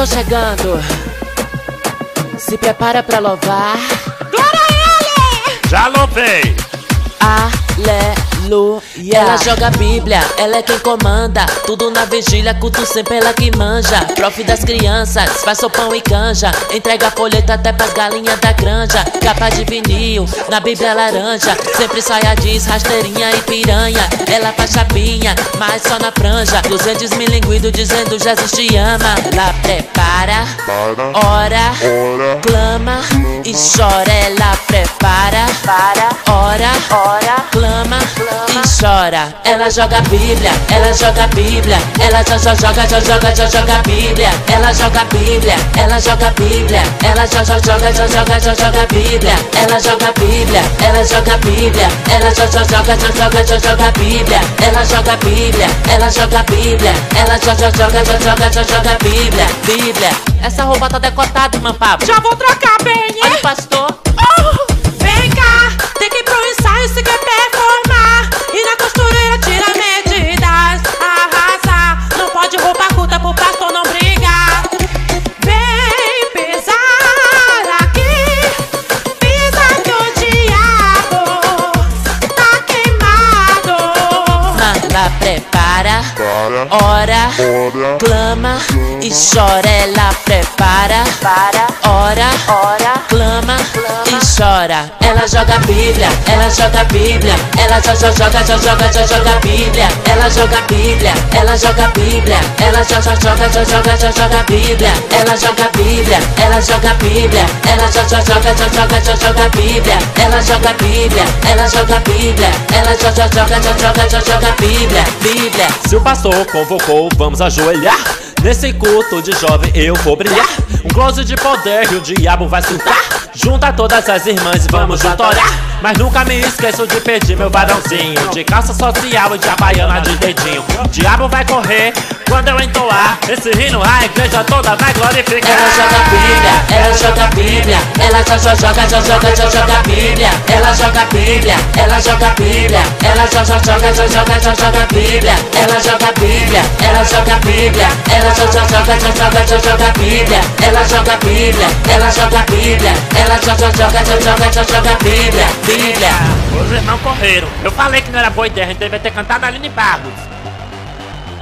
tô chegando. Se prepara pra louvar. Glória a ele! Já louvei! Aleluia. Ela joga a Bíblia, ela é quem comanda. Tudo na vigília, culto sempre ela que manja. Prof das crianças, faz sopão e canja. Entrega folheto até pras galinhas da granja. Capa de vinil, na Bíblia laranja. Sempre saia jeans, rasteirinha e piranha. Ela faz chapinha, mas só na franja. Duzentos milinguidos dizendo Jesus te ama. Ela prepara, ora, clama e chora. Ela prepara, ora, ora, clama chora. Ela joga Bíblia, ela joga Bíblia, ela já já joga, já joga, já joga Bíblia. Ela joga Bíblia, ela joga Bíblia, ela já já joga, já joga, já joga Bíblia. Ela joga Bíblia, ela joga Bíblia, ela já já joga, já joga, já joga Bíblia. Ela joga Bíblia, ela joga Bíblia, ela já já joga, já joga, já joga Bíblia. Bíblia, essa roupa tá decotada, irmã Pablo. Já vou trocar bem, Olha pastor. Oh, prepara, ora, clama e chora. Ela prepara, ora, clama e chora. Ela joga Bíblia, ela joga Bíblia, ela já já joga, já joga, já joga Bíblia. Ela joga Bíblia, ela joga Bíblia, ela já já joga, já joga, já joga Bíblia. Ela joga Bíblia, ela joga Bíblia, ela já já joga, já joga, já joga Bíblia. Ela joga Bíblia, ela joga Bíblia, ela joga, joga, já joga a Bíblia. Bíblia. Se o pastor convocou, vamos ajoelhar. Nesse culto de jovem eu vou brilhar. Um close de poder e o diabo vai surtar. Junta todas as irmãs e vamos junto orar. Mas nunca me esqueço de pedir meu varãozinho. De calça social e de abaiana de dedinho. O diabo vai correr quando eu entoar. Esse hino a igreja toda vai glorificar. Ela joga Bíblia, ela joga a Bíblia, ela já joga, já joga, já joga a Bíblia. Ela joga Bíblia, ela joga Bíblia, ela já já joga, já joga, já joga Bíblia. Ela joga Bíblia, ela joga Bíblia, ela já já joga, já joga, já joga Bíblia. Ela joga Bíblia, ela joga Bíblia, ela já já joga, já joga, já joga Bíblia. Bíblia. Os irmãos correram. Eu falei que não era boa ideia, a gente devia ter cantado a Aline Barros.